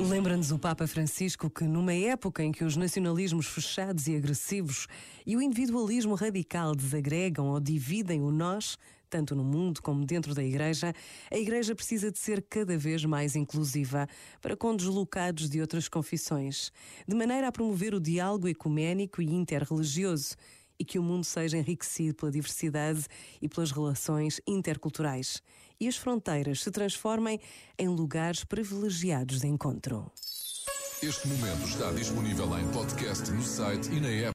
Lembra-nos o Papa Francisco que, numa época em que os nacionalismos fechados e agressivos e o individualismo radical desagregam ou dividem o nós, tanto no mundo como dentro da Igreja, a Igreja precisa de ser cada vez mais inclusiva para com deslocados de outras confissões, de maneira a promover o diálogo ecuménico e interreligioso e que o mundo seja enriquecido pela diversidade e pelas relações interculturais e as fronteiras se transformem em lugares privilegiados de encontro. Este momento está disponível em podcast no site e na app.